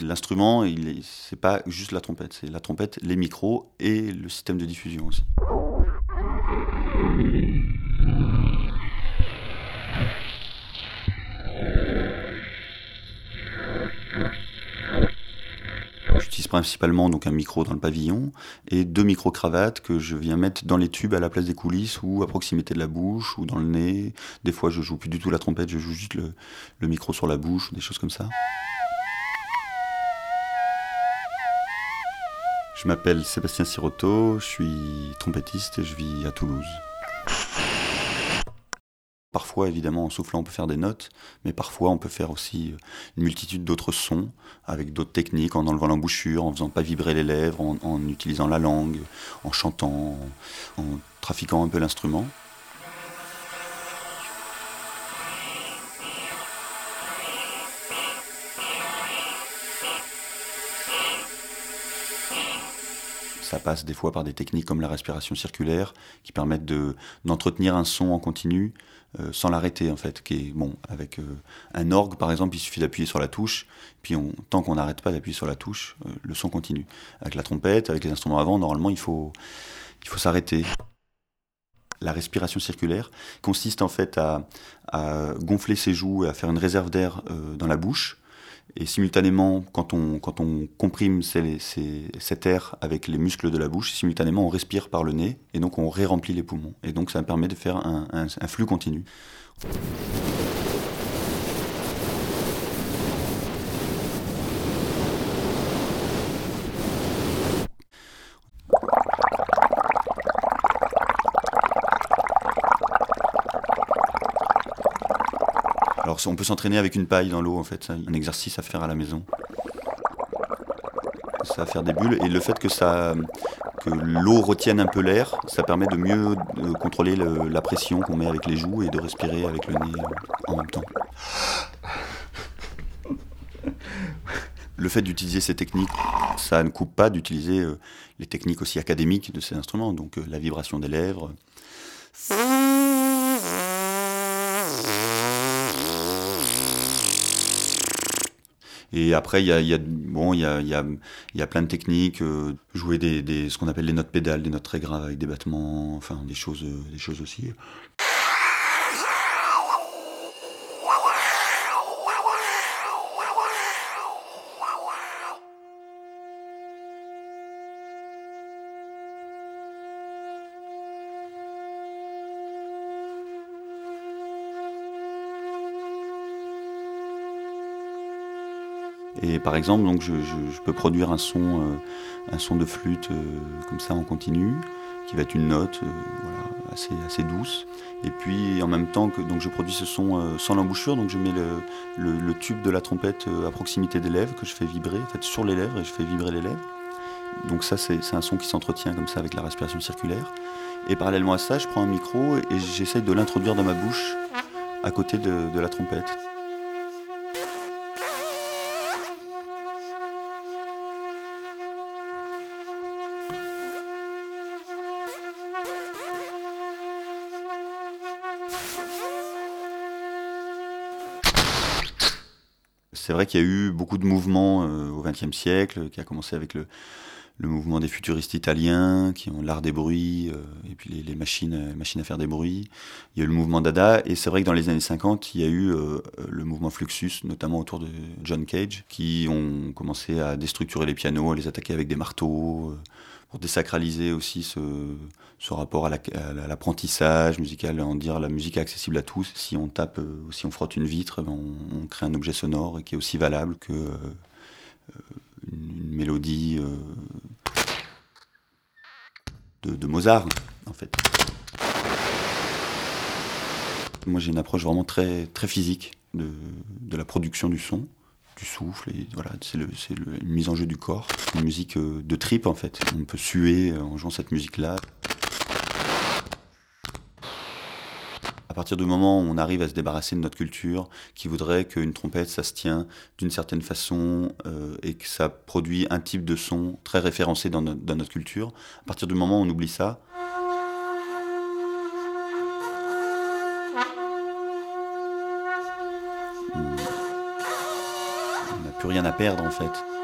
L'instrument, c'est pas juste la trompette, c'est la trompette, les micros et le système de diffusion aussi. J'utilise principalement donc un micro dans le pavillon et deux micro-cravates que je viens mettre dans les tubes à la place des coulisses ou à proximité de la bouche ou dans le nez. Des fois, je joue plus du tout la trompette, je joue juste le, le micro sur la bouche, des choses comme ça. Je m'appelle Sébastien Sirotto, je suis trompettiste et je vis à Toulouse. Parfois, évidemment, en soufflant, on peut faire des notes, mais parfois, on peut faire aussi euh, une multitude d'autres sons, avec d'autres techniques, en enlevant l'embouchure, en faisant pas vibrer les lèvres, en, utilisant la langue, en chantant, en trafiquant un peu l'instrument. Ça passe des fois par des techniques comme la respiration circulaire qui permettent d'entretenir un son en continu euh, sans l'arrêter en fait. Qui est, bon, avec euh, un orgue par exemple, il suffit d'appuyer sur la touche, puis on, tant qu'on n'arrête pas d'appuyer sur la touche, euh, le son continue. Avec la trompette, avec les instruments avant, normalement il faut, il faut s'arrêter. La respiration circulaire consiste en fait à, à, gonfler ses joues et à faire une réserve d'air dans la bouche et simultanément, quand on, quand on comprime cet air avec les muscles de la bouche, simultanément on respire par le nez et donc on ré-remplit les poumons. Et donc ça permet de faire un flux continu. Alors on peut s'entraîner avec une paille dans l'eau en fait, un exercice à faire à la maison. Ça va faire des bulles et le fait que que l'eau retienne un peu l'air, ça permet de mieux contrôler la pression qu'on met avec les joues et de respirer avec le nez en même temps. Le fait d'utiliser ces techniques, ça ne coupe pas d'utiliser euh, les techniques aussi académiques de ces instruments, donc euh, la vibration des lèvres. Et après, il y a, y a, y a, plein de techniques, euh, jouer des, ce qu'on appelle les notes pédales, des notes très graves avec des battements, enfin des choses, des choses aussi. Et par exemple, donc je, peux produire un son, euh, un son de flûte euh, comme ça en continu, qui va être une note euh, assez, douce. Et puis en même temps que donc je produis ce son sans l'embouchure, donc je mets le, tube de la trompette à proximité des lèvres que je fais vibrer, en fait sur les lèvres et je fais vibrer les lèvres. Donc ça c'est un son qui s'entretient comme ça avec la respiration circulaire. Et parallèlement à ça, je prends un micro et j'essaye de l'introduire dans ma bouche à côté de la trompette. C'est vrai qu'il y a eu beaucoup de mouvements euh, au XXe siècle, qui a commencé avec le, mouvement des futuristes italiens, qui ont l'art des bruits, euh, et puis les, machines, euh, machines à faire des bruits. Il y a eu le mouvement Dada, et c'est vrai que dans les années 50, il y a eu le mouvement Fluxus, notamment autour de John Cage, qui ont commencé à déstructurer les pianos, à les attaquer avec des marteaux pour désacraliser aussi ce, ce rapport à l'apprentissage musical, en dire la musique est accessible à tous. Si on tape, euh, si on frotte une vitre, ben, on, crée un objet sonore qui est aussi valable que euh, une, mélodie euh, de, Mozart, en fait. Moi, j'ai une approche vraiment très, très physique de, de la production du son du souffle. Et voilà, c'est une mise en jeu du corps. Une musique euh, de trip en fait. On peut suer euh, en jouant cette musique-là. À partir du moment où on arrive à se débarrasser de notre culture, qui voudrait qu'une trompette, ça se tient d'une certaine façon euh, et que ça produit un type de son très référencé dans, dans notre culture, à partir du moment où on oublie ça, rien à perdre en fait.